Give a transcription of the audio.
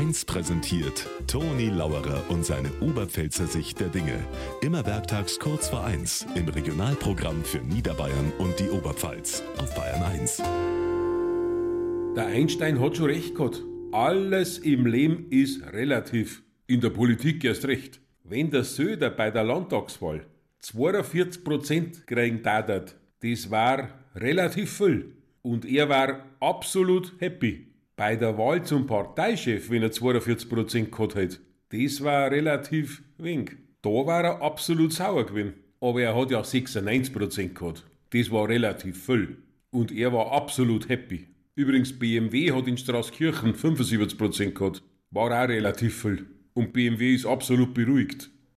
1 präsentiert Toni Lauerer und seine Oberpfälzer Sicht der Dinge. Immer werktags kurz vor 1 im Regionalprogramm für Niederbayern und die Oberpfalz auf Bayern 1. Der Einstein hat schon recht gehabt. Alles im Leben ist relativ. In der Politik erst recht. Wenn der Söder bei der Landtagswahl 42% kriegen datet, das war relativ viel. Und er war absolut happy. Bei der Wahl zum Parteichef, wenn er 42% gehabt hätte, das war relativ wenig. Da war er absolut sauer gewesen. Aber er hat ja 96% gehabt. Das war relativ viel. Und er war absolut happy. Übrigens, BMW hat in Straßkirchen 75% gehabt. War auch relativ viel. Und BMW ist absolut beruhigt.